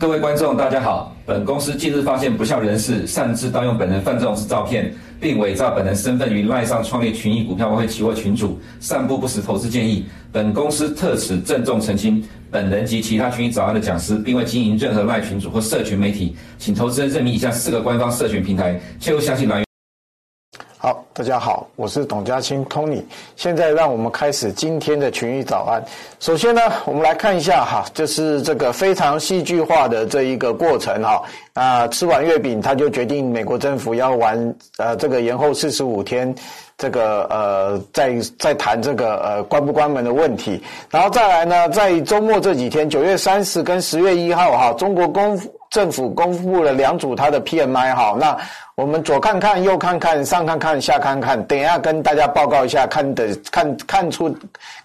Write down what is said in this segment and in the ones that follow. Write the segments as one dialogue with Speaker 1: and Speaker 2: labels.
Speaker 1: 各位观众，大家好。本公司近日发现不肖人士擅自盗用本人范仲式照片，并伪造本人身份于赖上创立群益股票外汇期货群组，散布不实投资建议。本公司特此郑重澄清，本人及其他群益早安的讲师，并未经营任何赖群组或社群媒体，请投资人认明以下四个官方社群平台，切勿相信来源。
Speaker 2: 好，大家好，我是董家清 Tony。现在让我们开始今天的群益早安。首先呢，我们来看一下哈，就是这个非常戏剧化的这一个过程哈。啊吃完月饼，他就决定美国政府要玩呃这个延后四十五天，这个呃再再谈这个呃关不关门的问题。然后再来呢，在周末这几天，九月三十跟十月一号哈，中国公政府公布了两组它的 PMI 哈，那。我们左看看，右看看，上看看，下看看，等一下跟大家报告一下，看的看看出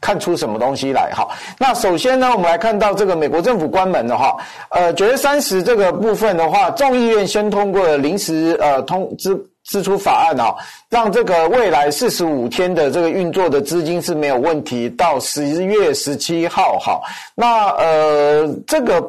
Speaker 2: 看出什么东西来哈。那首先呢，我们来看到这个美国政府关门的话，呃，九月三十这个部分的话，众议院先通过了临时呃通支支出法案啊，让这个未来四十五天的这个运作的资金是没有问题，到十月十七号哈。那呃这个。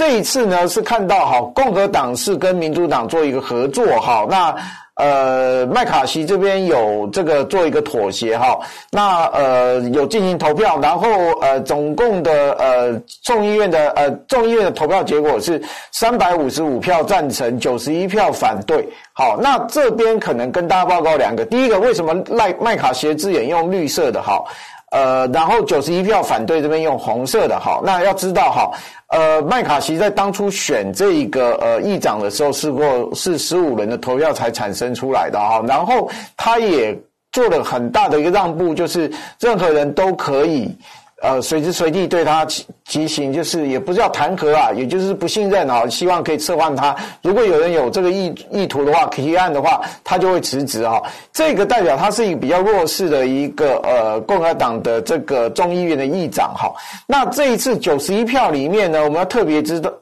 Speaker 2: 这一次呢，是看到哈，共和党是跟民主党做一个合作哈，那呃麦卡锡这边有这个做一个妥协哈，那呃有进行投票，然后呃总共的呃众议院的呃众议院的投票结果是三百五十五票赞成，九十一票反对。好，那这边可能跟大家报告两个，第一个为什么赖麦卡锡字眼用绿色的哈？呃，然后九十一票反对这边用红色的，哈，那要知道哈，呃，麦卡锡在当初选这一个呃议长的时候，是过是十五轮的投票才产生出来的哈，然后他也做了很大的一个让步，就是任何人都可以。呃，随时随地对他提行，就是也不叫弹劾啊，也就是不信任啊，希望可以撤换他。如果有人有这个意意图的话，提案的话，他就会辞职啊。这个代表他是一个比较弱势的一个呃共和党的这个众议院的议长哈。那这一次九十一票里面呢，我们要特别知道，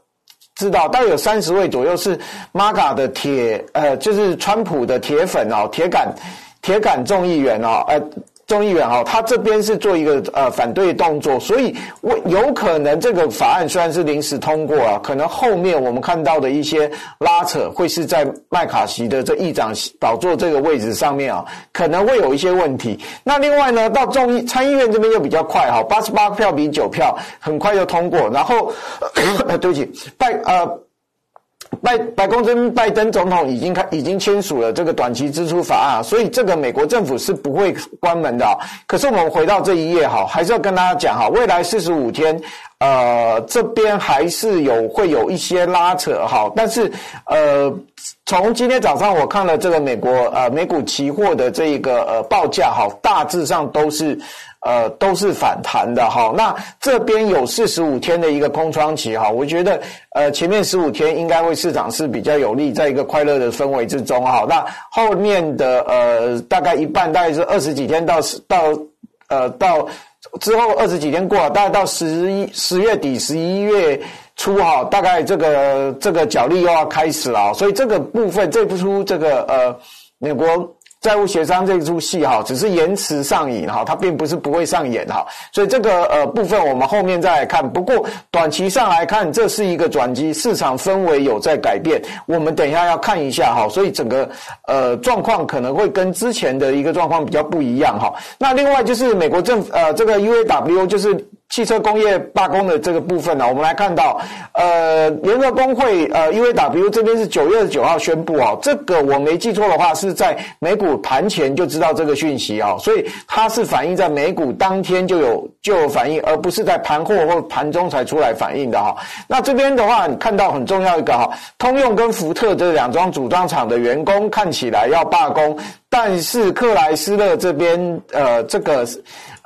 Speaker 2: 知道大概有三十位左右是 MAGA 的铁呃，就是川普的铁粉哦，铁杆铁杆众议员哦，呃。众议员哈，他这边是做一个呃反对动作，所以我有可能这个法案虽然是临时通过啊，可能后面我们看到的一些拉扯会是在麦卡锡的这议长宝座这个位置上面啊，可能会有一些问题。那另外呢，到众议参议院这边又比较快哈，八十八票比九票，很快就通过。然后，对不起，拜呃。拜白宫这边拜登总统已经开已经签署了这个短期支出法案，所以这个美国政府是不会关门的。可是我们回到这一页哈，还是要跟大家讲哈，未来四十五天，呃，这边还是有会有一些拉扯哈。但是呃，从今天早上我看了这个美国呃美股期货的这一个呃报价哈，大致上都是。呃，都是反弹的哈。那这边有四十五天的一个空窗期哈，我觉得呃前面十五天应该会市场是比较有利，在一个快乐的氛围之中哈。那后面的呃大概一半，大概是二十几天到到呃到之后二十几天过了，大概到十一十月底十一月初哈，大概这个这个角力又要开始了，所以这个部分这不出这个呃美国。债务协商这出戏哈，只是延迟上演哈，它并不是不会上演哈，所以这个呃部分我们后面再来看。不过短期上来看，这是一个转机，市场氛围有在改变。我们等一下要看一下哈，所以整个呃状况可能会跟之前的一个状况比较不一样哈。那另外就是美国政府呃这个 UAW 就是。汽车工业罢工的这个部分呢，我们来看到，呃，联合工会呃 UAW 这边是九月九号宣布啊，这个我没记错的话是在美股盘前就知道这个讯息啊，所以它是反映在美股当天就有就有反应，而不是在盘后或盘中才出来反应的哈。那这边的话，你看到很重要一个哈，通用跟福特这两桩组装厂的员工看起来要罢工，但是克莱斯勒这边呃这个。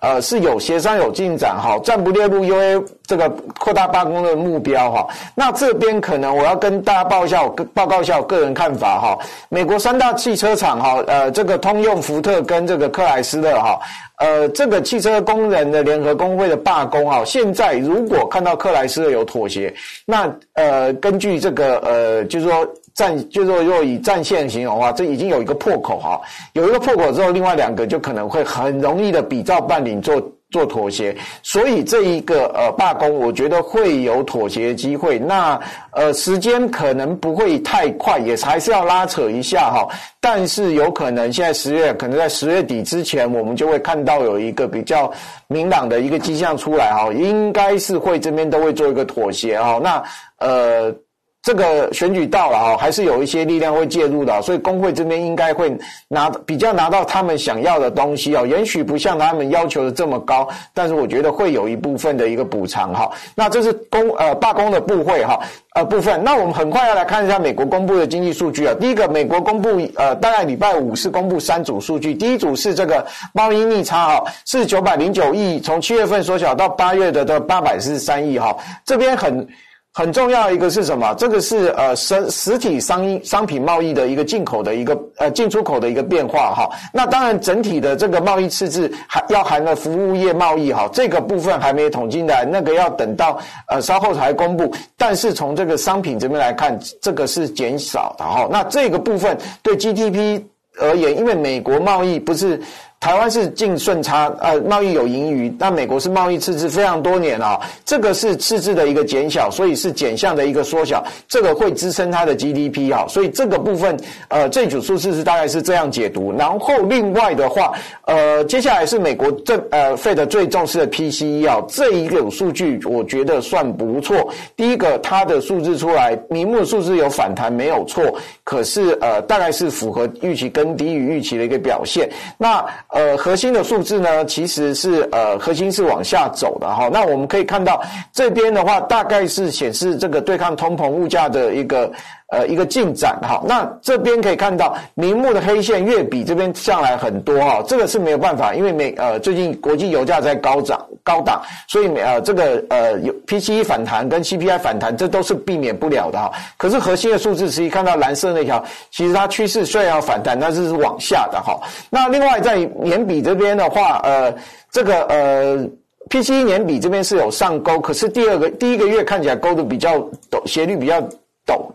Speaker 2: 呃，是有协商有进展哈，暂不列入 UA 这个扩大罢工的目标哈。那这边可能我要跟大家报一下我报告一下我个人看法哈。美国三大汽车厂哈，呃，这个通用、福特跟这个克莱斯勒哈，呃，这个汽车工人的联合工会的罢工哈，现在如果看到克莱斯勒有妥协，那呃，根据这个呃，就是说战，就是说如果以战线形容的话，这已经有一个破口哈，有一个破口之后，另外两个就可能会很容易的比照办理做。做妥协，所以这一个呃罢工，我觉得会有妥协的机会。那呃时间可能不会太快，也还是要拉扯一下哈。但是有可能现在十月，可能在十月底之前，我们就会看到有一个比较明朗的一个迹象出来哈。应该是会这边都会做一个妥协哈。那呃。这个选举到了哈，还是有一些力量会介入的，所以工会这边应该会拿比较拿到他们想要的东西啊，也许不像他们要求的这么高，但是我觉得会有一部分的一个补偿哈。那这是工呃罢工的部会哈呃部分，那我们很快要来看一下美国公布的经济数据啊。第一个，美国公布呃大概礼拜五是公布三组数据，第一组是这个贸易逆差哈，是九百零九亿，从七月份缩小到八月的的八百四十三亿哈，这边很。很重要一个是什么？这个是呃实实体商商品贸易的一个进口的一个呃进出口的一个变化哈。那当然整体的这个贸易赤字还要含了服务业贸易哈，这个部分还没统计来，那个要等到呃稍后才公布。但是从这个商品这边来看，这个是减少的哈。那这个部分对 GDP 而言，因为美国贸易不是。台湾是净顺差，呃，贸易有盈余，那美国是贸易赤字非常多年啊，这个是赤字的一个减小，所以是减项的一个缩小，这个会支撑它的 GDP 啊，所以这个部分，呃，这组数字是大概是这样解读。然后另外的话，呃，接下来是美国这呃 Fed 最重视的 PCE 啊，这一个数据我觉得算不错。第一个，它的数字出来，名目数字有反弹没有错，可是呃，大概是符合预期跟低于预期的一个表现。那呃，核心的数字呢，其实是呃，核心是往下走的哈。那我们可以看到这边的话，大概是显示这个对抗通膨物价的一个。呃，一个进展哈，那这边可以看到明目的黑线月比这边上来很多哈，这个是没有办法，因为美呃最近国际油价在高涨高档，所以呃这个呃有 PCE 反弹跟 CPI 反弹，这都是避免不了的哈。可是核心的数字，实际看到蓝色那条，其实它趋势虽然要反弹，但是是往下的哈。那另外在年比这边的话，呃这个呃 PCE 年比这边是有上勾，可是第二个第一个月看起来勾的比较陡，斜率比较。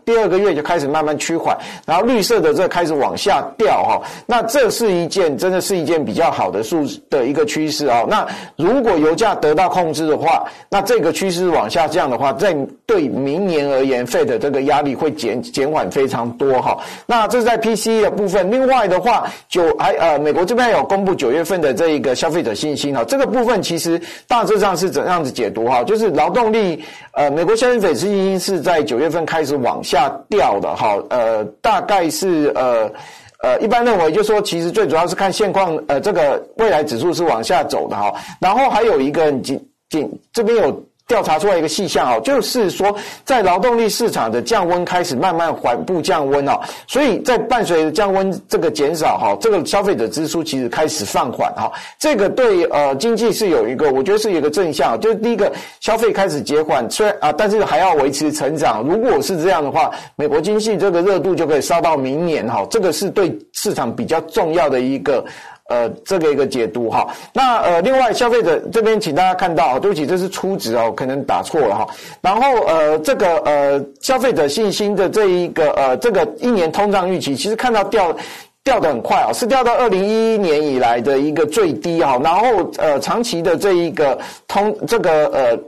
Speaker 2: 第二个月就开始慢慢趋缓，然后绿色的这开始往下掉哈，那这是一件真的是一件比较好的数的一个趋势啊。那如果油价得到控制的话，那这个趋势往下降的话，在对明年而言费的这个压力会减减缓非常多哈。那这是在 PCE 的部分，另外的话，九还呃美国这边有公布九月份的这一个消费者信心哈，这个部分其实大致上是怎样子解读哈？就是劳动力呃美国消费者信心是在九月份开始。往往下掉的哈，呃，大概是呃呃，一般认为就是说，其实最主要是看现况，呃，这个未来指数是往下走的哈，然后还有一个仅仅这边有。调查出来一个细项哦，就是说，在劳动力市场的降温开始慢慢缓步降温哦，所以在伴随着降温这个减少哈，这个消费者支出其实开始放缓哈，这个对呃经济是有一个，我觉得是有一个正向，就是第一个消费开始减缓，虽然啊，但是还要维持成长。如果是这样的话，美国经济这个热度就可以烧到明年哈，这个是对市场比较重要的一个。呃，这个一个解读哈，那呃，另外消费者这边，请大家看到，对不起，这是初值哦，可能打错了哈。然后呃，这个呃，消费者信心的这一个呃，这个一年通胀预期，其实看到掉掉得很快啊，是掉到二零一一年以来的一个最低哈。然后呃，长期的这一个通这个呃。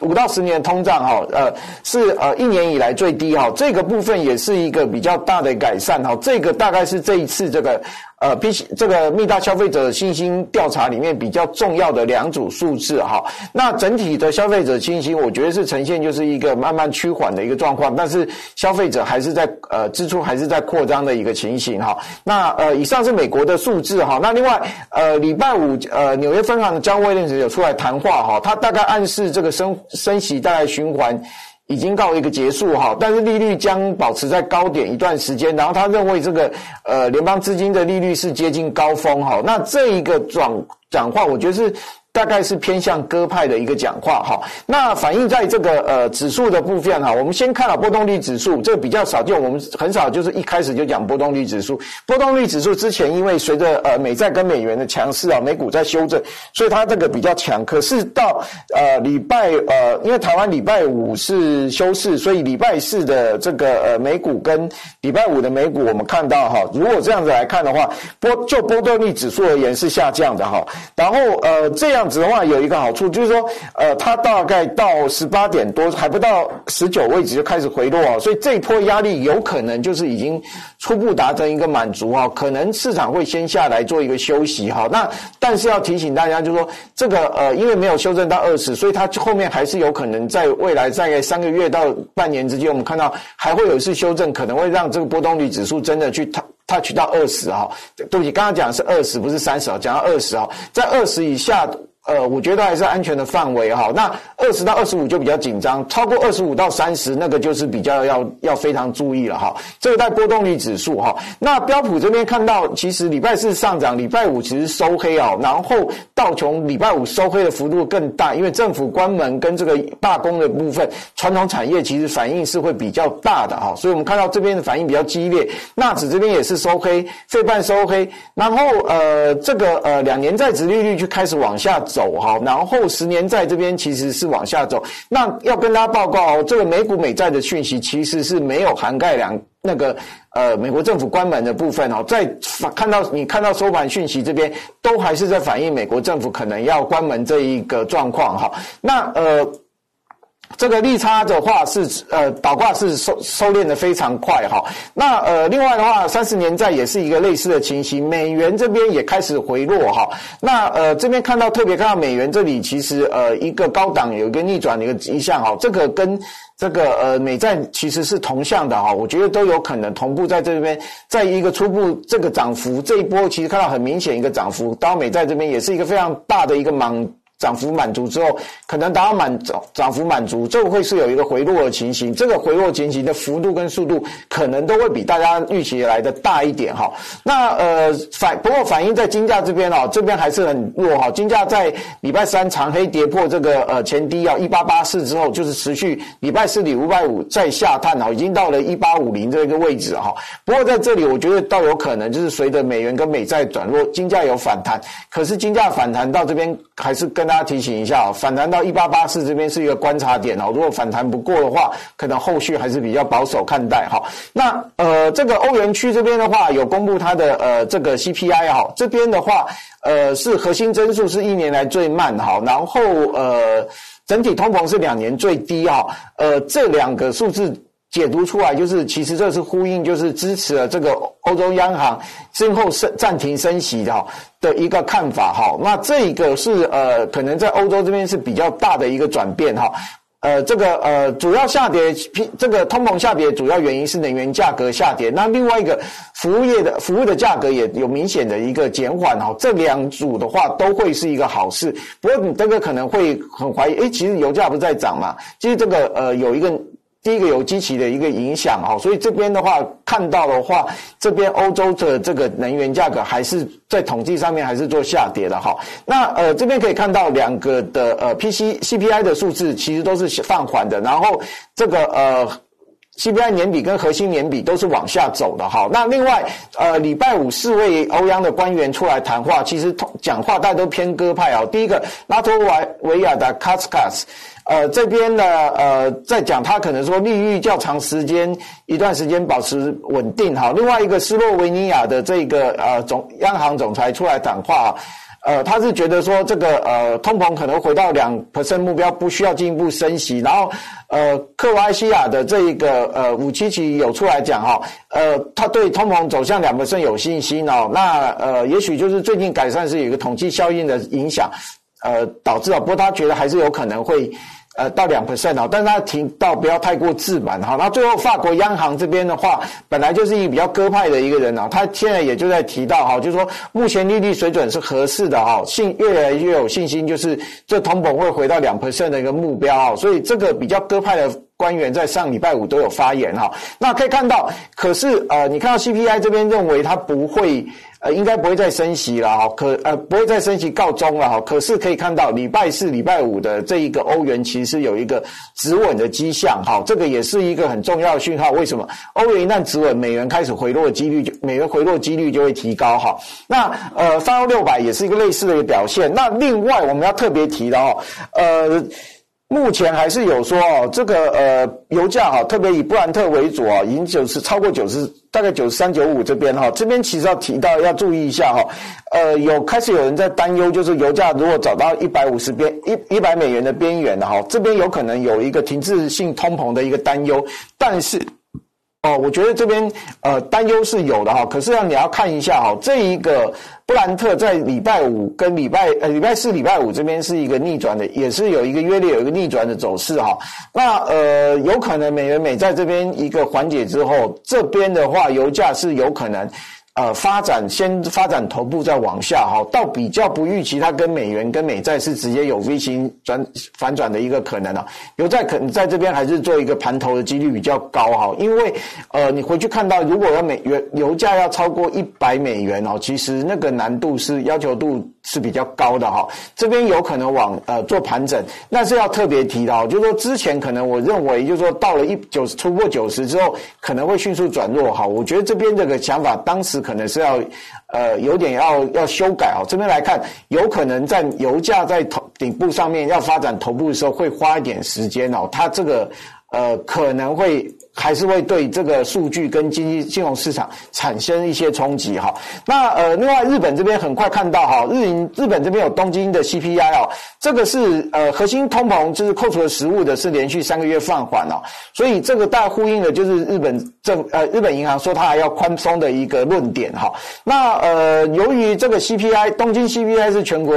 Speaker 2: 五到十年通胀哈，呃，是呃一年以来最低哈，这个部分也是一个比较大的改善哈，这个大概是这一次这个呃 P 这个密大消费者信心调查里面比较重要的两组数字哈。那整体的消费者信心，我觉得是呈现就是一个慢慢趋缓的一个状况，但是消费者还是在呃支出还是在扩张的一个情形哈。那呃以上是美国的数字哈，那另外呃礼拜五呃纽约分行的张威廉斯有出来谈话哈，他大概暗示这个升升息大概循环已经告一个结束哈，但是利率将保持在高点一段时间，然后他认为这个呃联邦资金的利率是接近高峰哈，那这一个转转换，我觉得是大概是偏向鸽派的一个讲话哈。那反映在这个呃指数的部分哈，我们先看了波动率指数，这个比较少见，我们很少就是一开始就讲波动率指数。波动率指数之前因为随着呃美债跟美元的强势啊，美股在修正，所以它这个比较强。可是到呃礼拜呃，因为台湾礼拜五是休市，所以礼拜四的这个呃美股跟礼拜五的美股，我们看到哈，如果这样子来看的话，波就波动率指数而言是下降的哈。然后呃这样。样子的话有一个好处，就是说，呃，它大概到十八点多还不到十九位置就开始回落，所以这一波压力有可能就是已经初步达成一个满足哈，可能市场会先下来做一个休息哈。那但是要提醒大家，就是说这个呃，因为没有修正到二十，所以它后面还是有可能在未来大概三个月到半年之间，我们看到还会有一次修正，可能会让这个波动率指数真的去 touch 到二十哈。对不起，刚刚讲的是二十，不是三十啊，讲到二十啊，在二十以下。呃，我觉得还是安全的范围哈。那二十到二十五就比较紧张，超过二十五到三十，那个就是比较要要非常注意了哈。这个带波动率指数哈。那标普这边看到，其实礼拜四上涨，礼拜五其实收黑啊。然后道琼礼拜五收黑的幅度更大，因为政府关门跟这个罢工的部分，传统产业其实反应是会比较大的哈。所以我们看到这边的反应比较激烈。纳指这边也是收黑，费半收黑。然后呃，这个呃两年债殖利率就开始往下走。哈，然后十年债这边其实是往下走。那要跟大家报告哦，这个美股美债的讯息其实是没有涵盖两那个呃美国政府关门的部分哦。在看到你看到收盘讯息这边，都还是在反映美国政府可能要关门这一个状况哈。那呃。这个利差的话是呃倒挂是收收敛的非常快哈，那呃另外的话三十年债也是一个类似的情形，美元这边也开始回落哈，那呃这边看到特别看到美元这里其实呃一个高档有一个逆转的一个迹象哈，这个跟这个呃美债其实是同向的哈，我觉得都有可能同步在这边，在一个初步这个涨幅这一波其实看到很明显一个涨幅，到美债这边也是一个非常大的一个莽。涨幅满足之后，可能达到满涨涨幅满足，这会是有一个回落的情形。这个回落情形的幅度跟速度，可能都会比大家预期来的大一点哈。那呃反不过反映在金价这边哦，这边还是很弱哈。金价在礼拜三长黑跌破这个呃前低啊一八八四之后，就是持续礼拜四礼拜五再下探哈，已经到了一八五零这个位置哈。不过在这里，我觉得倒有可能就是随着美元跟美债转弱，金价有反弹。可是金价反弹到这边还是跟它大家提醒一下，反弹到一八八四这边是一个观察点哦。如果反弹不过的话，可能后续还是比较保守看待哈。那呃，这个欧元区这边的话，有公布它的呃这个 CPI 哈，这边的话呃是核心增速是一年来最慢哈，然后呃整体通膨是两年最低哈。呃，这两个数字。解读出来就是，其实这是呼应，就是支持了这个欧洲央行最后升暂停升息的哈的一个看法哈。那这一个是呃，可能在欧洲这边是比较大的一个转变哈。呃，这个呃，主要下跌，这个通膨下跌主要原因是能源价格下跌。那另外一个服务业的服务的价格也有明显的一个减缓哈。这两组的话都会是一个好事。不过你这个可能会很怀疑，诶，其实油价不是在涨嘛？其实这个呃有一个。第一个有机器的一个影响哈，所以这边的话看到的话，这边欧洲的这个能源价格还是在统计上面还是做下跌的哈。那呃这边可以看到两个的呃 P C C P I 的数字其实都是放缓的，然后这个呃 C P I 年比跟核心年比都是往下走的哈。那另外呃礼拜五四位欧央的官员出来谈话，其实讲话大家都偏鸽派啊。第一个拉脱维维亚的卡斯卡斯。呃，这边呢，呃，在讲他可能说利率较长时间一段时间保持稳定哈。另外一个斯洛维尼亚的这个呃总央行总裁出来谈话，呃，他是觉得说这个呃通膨可能回到两 percent 目标，不需要进一步升息。然后呃，克罗埃西亚的这一个呃武七奇有出来讲哈，呃，他对通膨走向两 percent 有信心哦。那呃，也许就是最近改善是有一个统计效应的影响。呃，导致啊，不过他觉得还是有可能会，呃，到两 percent 啊，但是他提到不要太过自满哈。那最后法国央行这边的话，本来就是一个比较鸽派的一个人啊，他现在也就在提到哈，就是说目前利率水准是合适的哈，信越来越有信心，就是这通膨会回到两 percent 的一个目标啊，所以这个比较鸽派的官员在上礼拜五都有发言哈。那可以看到，可是呃，你看到 CPI 这边认为它不会。呃，应该不会再升息了哈，可呃不会再升息告终了哈。可是可以看到礼拜四、礼拜五的这一个欧元其实有一个止稳的迹象哈，这个也是一个很重要的讯号。为什么？欧元一旦止稳，美元开始回落的几率就美元回落几率就会提高哈。那呃，泛欧六百也是一个类似的一个表现。那另外我们要特别提的哈，呃。目前还是有说哦，这个呃油价哈，特别以布兰特为主啊，已经九十超过九十，大概九十三九五这边哈，这边其实要提到要注意一下哈，呃，有开始有人在担忧，就是油价如果找到一百五十边一一百美元的边缘的哈，这边有可能有一个停滞性通膨的一个担忧，但是。哦，我觉得这边呃担忧是有的哈，可是要你要看一下哈，这一个布兰特在礼拜五跟礼拜呃礼拜四、礼拜五这边是一个逆转的，也是有一个约略有一个逆转的走势哈。那呃有可能美元美在这边一个缓解之后，这边的话油价是有可能。呃，发展先发展头部再往下哈，到比较不预期，它跟美元跟美债是直接有 V 型转反转的一个可能啊。油债可能在这边还是做一个盘头的几率比较高哈，因为呃，你回去看到，如果要美元油价要超过一百美元哦，其实那个难度是要求度是比较高的哈。这边有可能往呃做盘整，那是要特别提到，就是说之前可能我认为就是说到了一九十突破九十之后，可能会迅速转弱哈。我觉得这边这个想法当时。可能是要，呃，有点要要修改哦。这边来看，有可能在油价在头顶部上面要发展头部的时候，会花一点时间哦。它这个。呃，可能会还是会对这个数据跟经济金融市场产生一些冲击哈。那呃，另外日本这边很快看到哈，日银日本这边有东京的 CPI 哦，这个是呃核心通膨，就是扣除了实物的，是连续三个月放缓哦，所以这个大呼应的就是日本政呃日本银行说它还要宽松的一个论点哈。那呃，由于这个 CPI 东京 CPI 是全国。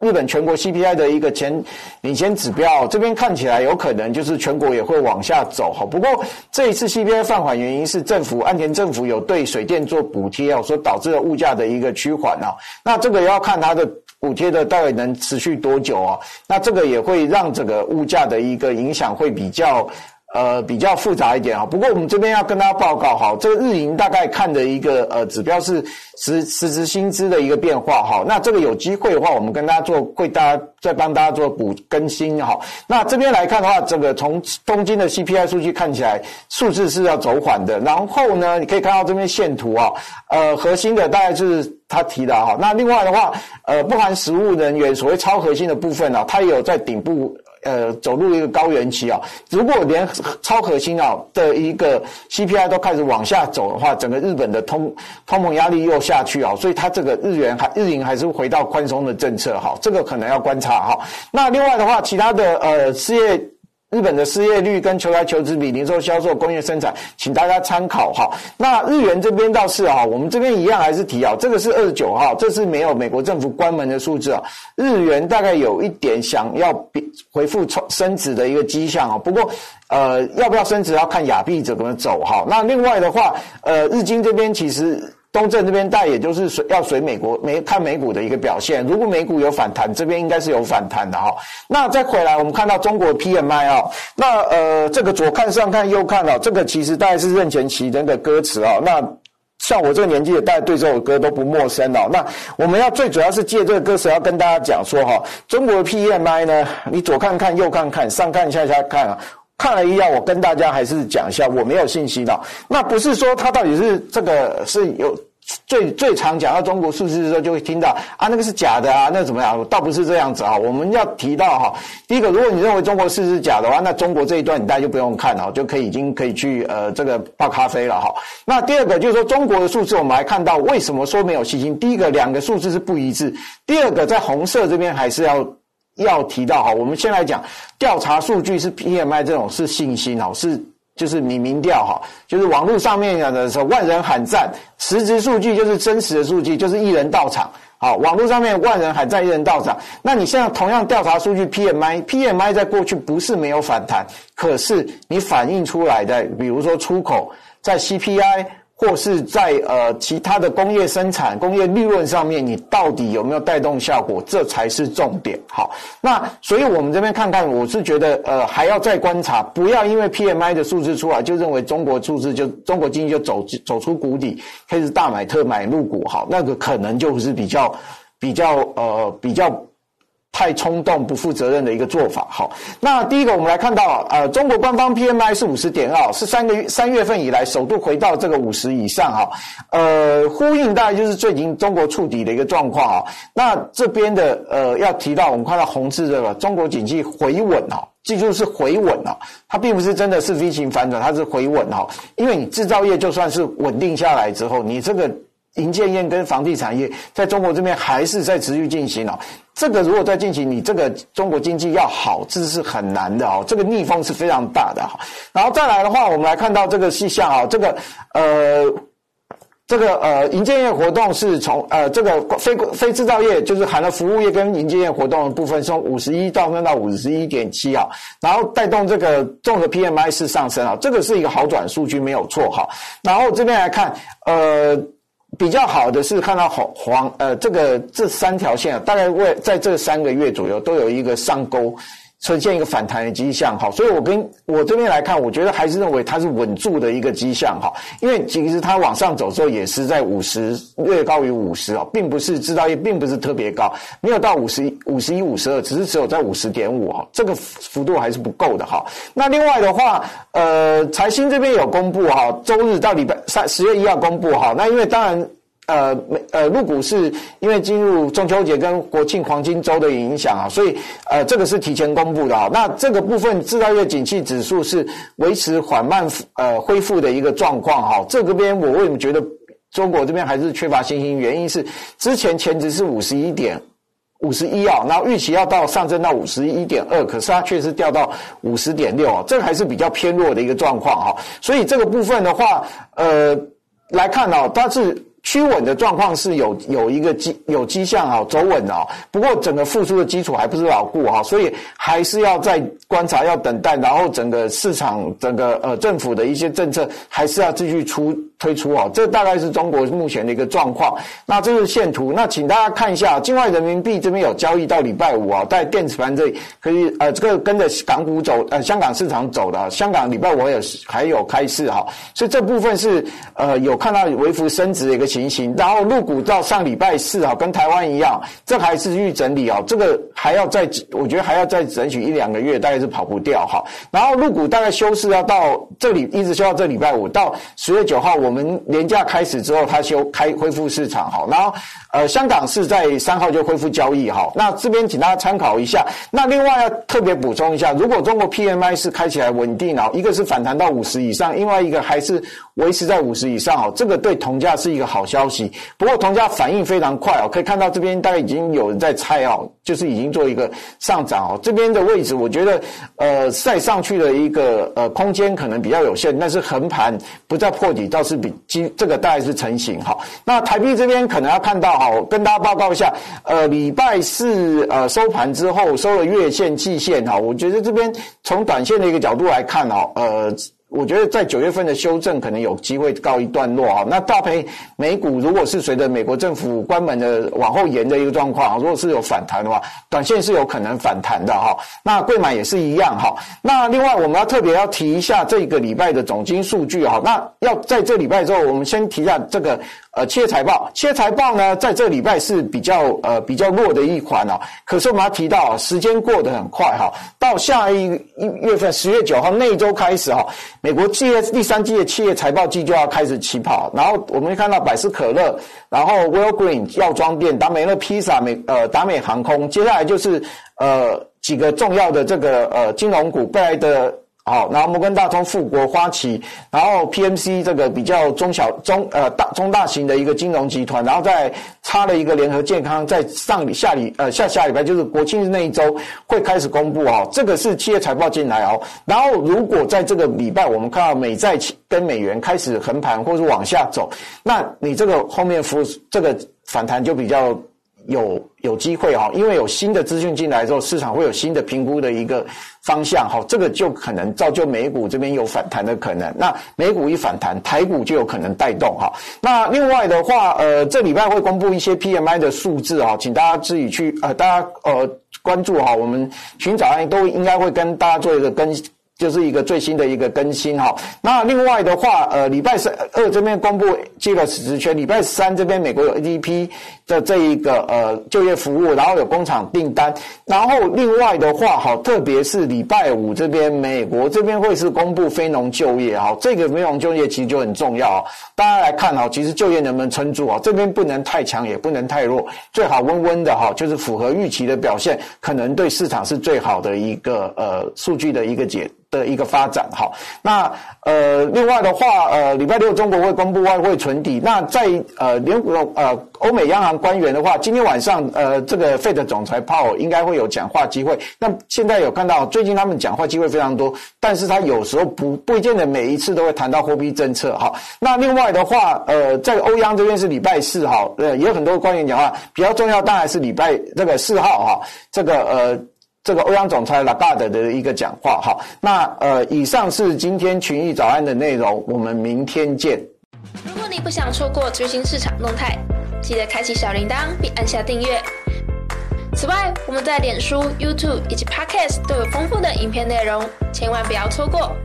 Speaker 2: 日本全国 CPI 的一个前领先指标，这边看起来有可能就是全国也会往下走哈。不过这一次 CPI 放缓原因是政府安田政府有对水电做补贴哦，所导致了物价的一个趋缓啊。那这个要看它的补贴的到底能持续多久啊？那这个也会让这个物价的一个影响会比较。呃，比较复杂一点哈。不过我们这边要跟大家报告哈，这个日银大概看的一个呃指标是实实质薪资的一个变化哈。那这个有机会的话，我们跟大家做，会大家再帮大家做补更新哈。那这边来看的话，这个从东京的 CPI 数据看起来数字是要走缓的。然后呢，你可以看到这边线图啊，呃，核心的大概就是他提的哈。那另外的话，呃，不含实务人员所谓超核心的部分呢，它也有在顶部。呃，走入一个高原期啊！如果连超核心啊的一个 CPI 都开始往下走的话，整个日本的通通膨压力又下去啊，所以它这个日元还日银还是回到宽松的政策哈，这个可能要观察哈。那另外的话，其他的呃失业。日本的失业率跟求来求职比、零售销售、工业生产，请大家参考哈。那日元这边倒是哈，我们这边一样还是提啊，这个是二十九号，这是没有美国政府关门的数字啊。日元大概有一点想要回复升值的一个迹象啊，不过呃，要不要升值要看亚币怎么走哈。那另外的话，呃，日经这边其实。东证这边带，也就是随要随美国美看美股的一个表现。如果美股有反弹，这边应该是有反弹的哈。那再回来，我们看到中国 PMI 啊，那呃这个左看上看右看啊，这个其实大概是任贤齐的歌词啊。那像我这个年纪的，大家对这首歌都不陌生哦。那我们要最主要是借这个歌词要跟大家讲说哈，中国的 PMI 呢，你左看看右看看，上看下下看啊。看了一样，我跟大家还是讲一下，我没有信心的。那不是说它到底是这个是有最最常讲到中国数字的时候，就会听到啊，那个是假的啊，那怎么样？倒不是这样子啊。我们要提到哈，第一个，如果你认为中国数字是假的话，那中国这一段你大家就不用看了，就可以已经可以去呃这个泡咖啡了哈。那第二个就是说中国的数字，我们还看到为什么说没有信心？第一个，两个数字是不一致；第二个，在红色这边还是要。要提到哈，我们先来讲调查数据是 PMI 这种是信心哦，是就是你民调哈，就是网络上面讲的时候万人喊赞，实质数据就是真实的数据，就是一人到场。好，网络上面万人喊赞，一人到场。那你现在同样调查数据 PMI，PMI 在过去不是没有反弹，可是你反映出来的，比如说出口在 CPI。或是在呃其他的工业生产、工业利润上面，你到底有没有带动效果？这才是重点。好，那所以我们这边看看，我是觉得呃还要再观察，不要因为 PMI 的数字出来就认为中国数字就中国经济就走走出谷底，开始大买特买入股。好，那个可能就是比较比较呃比较。太冲动、不负责任的一个做法。好，那第一个我们来看到，呃，中国官方 PMI 是五十点二，是三个月三月份以来首度回到这个五十以上哈。呃，呼应大概就是最近中国触底的一个状况啊。那这边的呃要提到，我们看到红字这个中国经济回稳啊，记住是回稳啊，它并不是真的是 V 型反转，它是回稳哈。因为你制造业就算是稳定下来之后，你这个。营建业跟房地产业在中国这边还是在持续进行哦，这个如果再进行，你这个中国经济要好，这是很难的哦，这个逆风是非常大的哈。然后再来的话，我们来看到这个细项啊，这个呃，这个呃，营建业活动是从呃这个非非制造业，就是含了服务业跟营建业活动的部分，从五十一到升到五十一点七啊，然后带动这个综合 PMI 是上升啊，这个是一个好转数据没有错哈。然后这边来看呃。比较好的是看到黄黄呃，这个这三条线啊，大概为在这三个月左右都有一个上钩，呈现一个反弹的迹象哈，所以我跟我这边来看，我觉得还是认为它是稳住的一个迹象哈，因为其实它往上走之后也是在五十略高于五十啊，并不是制造业并不是特别高，没有到五十一五十一五十二，只是只有在五十点五哈，这个幅度还是不够的哈。那另外的话，呃，财新这边有公布哈，周日到礼拜三十月一号公布哈，那因为当然。呃，美呃，入股是因为进入中秋节跟国庆黄金周的影响啊，所以呃，这个是提前公布的啊。那这个部分制造业景气指数是维持缓慢呃恢复的一个状况哈。这个边我为什么觉得中国这边还是缺乏信心？原因是之前前值是五十一点五十一啊，然后预期要到上升到五十一点二，可是它确实掉到五十点六啊，这个还是比较偏弱的一个状况哈。所以这个部分的话，呃，来看哦，它是。趋稳的状况是有有一个迹有迹象哈，走稳哦。不过整个复苏的基础还不是牢固哈，所以还是要再观察，要等待。然后整个市场，整个呃政府的一些政策还是要继续出推出哦。这大概是中国目前的一个状况。那这是线图，那请大家看一下，境外人民币这边有交易到礼拜五啊，在电子盘这里可以呃这个跟着港股走呃香港市场走的，香港礼拜五也是还有开市哈，所以这部分是呃有看到微幅升值的一个。情形，然后入股到上礼拜四哈，跟台湾一样，这还是预整理啊，这个还要再，我觉得还要再争取一两个月，大概是跑不掉哈。然后入股大概休市要到这里，一直休到这礼拜五，到十月九号我们年假开始之后，它休开恢复市场哈。然后呃，香港是在三号就恢复交易哈。那这边请大家参考一下。那另外要特别补充一下，如果中国 PMI 是开起来稳定哦，一个是反弹到五十以上，另外一个还是维持在五十以上哦，这个对铜价是一个好。消息，不过铜价反应非常快哦，可以看到这边大概已经有人在猜哦，就是已经做一个上涨哦。这边的位置，我觉得呃再上去的一个呃空间可能比较有限，但是横盘不再破底倒是比今这个大概是成型哈。那台币这边可能要看到哈，跟大家报告一下，呃礼拜四呃收盘之后收了月线、季线哈，我觉得这边从短线的一个角度来看哦，呃。我觉得在九月份的修正可能有机会告一段落哈。那搭配美股，如果是随着美国政府关门的往后延的一个状况，如果是有反弹的话，短线是有可能反弹的哈。那贵买也是一样哈。那另外我们要特别要提一下这个礼拜的总金数据哈。那要在这礼拜之后，我们先提一下这个。呃，企业财报，企业财报呢，在这礼拜是比较呃比较弱的一款哦。可是我们要提到，时间过得很快哈，到下一一月份十月九号那一周开始哈，美国企业第三季的企业财报季就要开始起跑。然后我们会看到百事可乐，然后 Walgreens 药妆店、达美乐披萨、美呃达美航空，接下来就是呃几个重要的这个呃金融股，贝莱德。好，然后摩根大通、富国、花旗，然后 PMC 这个比较中小中呃大中大型的一个金融集团，然后再插了一个联合健康，在上礼下礼呃下下礼拜就是国庆日那一周会开始公布哦，这个是企业财报进来哦。然后如果在这个礼拜我们看到美债跟美元开始横盘或是往下走，那你这个后面浮这个反弹就比较。有有机会哈，因为有新的资讯进来之后，市场会有新的评估的一个方向哈，这个就可能造就美股这边有反弹的可能。那美股一反弹，台股就有可能带动哈。那另外的话，呃，这礼拜会公布一些 PMI 的数字哈，请大家自己去呃，大家呃关注哈，我们群早安都应该会跟大家做一个更。就是一个最新的一个更新哈，那另外的话，呃，礼拜三二这边公布这个职圈，礼拜三这边美国有 ADP 的这一个呃就业服务，然后有工厂订单，然后另外的话，哈，特别是礼拜五这边美国这边会是公布非农就业哈，这个非农就业其实就很重要，大家来看哈，其实就业能不能撑住啊？这边不能太强，也不能太弱，最好温温的哈，就是符合预期的表现，可能对市场是最好的一个呃数据的一个解的一个发展哈，那呃，另外的话，呃，礼拜六中国会公布外汇存底。那在呃联国呃欧美央行官员的话，今天晚上呃这个 Fed 总裁鲍尔应该会有讲话机会。那现在有看到最近他们讲话机会非常多，但是他有时候不不一定的每一次都会谈到货币政策哈。那另外的话，呃，在欧央这边是礼拜四哈，呃，也有很多官员讲话，比较重要当然是礼拜这个四号哈，这个呃。这个欧阳总裁拉加德的一个讲话，好，那呃，以上是今天群益早安的内容，我们明天见。
Speaker 3: 如果你不想错过最新市场动态，记得开启小铃铛并按下订阅。此外，我们在脸书、YouTube 以及 Podcast 都有丰富的影片内容，千万不要错过。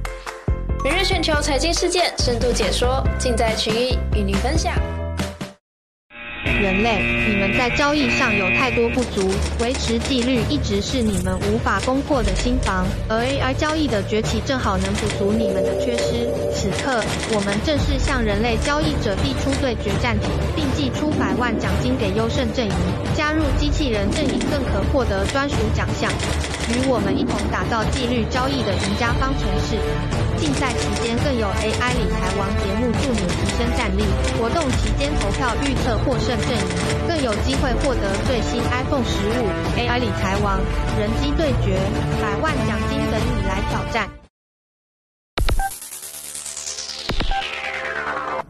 Speaker 3: 每日全球财经事件深度解说，尽在群益与您分享。
Speaker 4: 人类，你们在交易上有太多不足，维持纪律一直是你们无法攻破的心防。而 AI 交易的崛起正好能补足你们的缺失。此刻，我们正式向人类交易者递出对决战帖，并寄出百万奖金给优胜阵营。加入机器人阵营更可获得专属奖项。与我们一同打造纪律交易的赢家方程式。竞赛期间更有 AI 理财王节目助你提升战力。活动期间投票预测获胜阵营，更有机会获得最新 iPhone 十五。AI 理财王人机对决，百万奖金等你来挑战。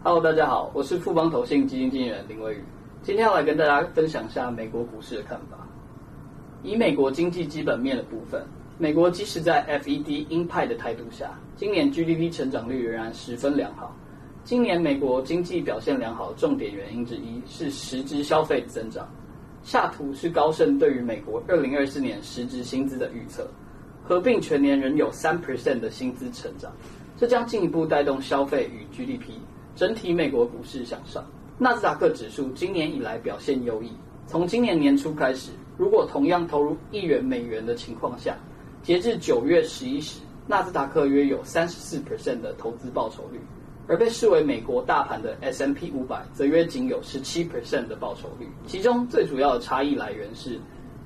Speaker 5: Hello，大家好，我是富邦投信基金经理林威宇，今天要来跟大家分享一下美国股市的看法。以美国经济基本面的部分。美国即使在 FED 鹰派的态度下，今年 GDP 成长率仍然十分良好。今年美国经济表现良好，重点原因之一是实质消费增长。下图是高盛对于美国2024年实质薪资的预测，合并全年仍有3%的薪资成长，这将进一步带动消费与 GDP，整体美国股市向上。纳斯达克指数今年以来表现优异，从今年年初开始，如果同样投入一元美元的情况下，截至九月十一时，纳斯达克约有三十四 percent 的投资报酬率，而被视为美国大盘的 S M P 五百则约仅有十七 percent 的报酬率。其中最主要的差异来源是，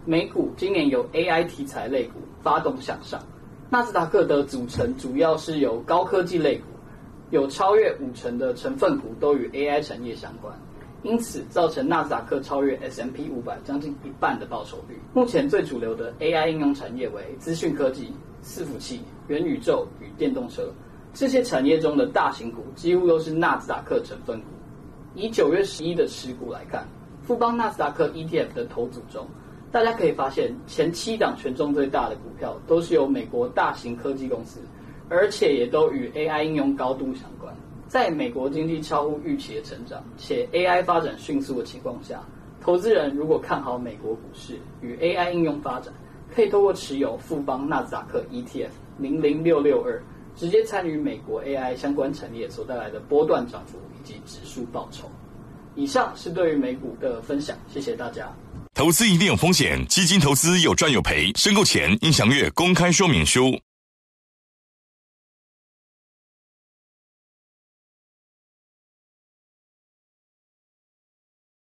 Speaker 5: 美股今年由 AI 题材类股发动向上，纳斯达克的组成主要是由高科技类股，有超越五成的成分股都与 AI 产业相关。因此，造成纳斯达克超越 S M P 五百将近一半的报酬率。目前最主流的 AI 应用产业为资讯科技、伺服器、元宇宙与电动车。这些产业中的大型股几乎都是纳斯达克成分股。以九月十一的持股来看，富邦纳斯达克 ETF 的投组中，大家可以发现前七档权重最大的股票都是由美国大型科技公司，而且也都与 AI 应用高度相关。在美国经济超乎预期的成长，且 AI 发展迅速的情况下，投资人如果看好美国股市与 AI 应用发展，可以透过持有富邦纳斯达克 ETF 零零六六二，直接参与美国 AI 相关产业所带来的波段涨幅以及指数报酬。以上是对于美股的分享，谢谢大家。
Speaker 6: 投资一定有风险，基金投资有赚有赔，申购前应详阅公开说明书。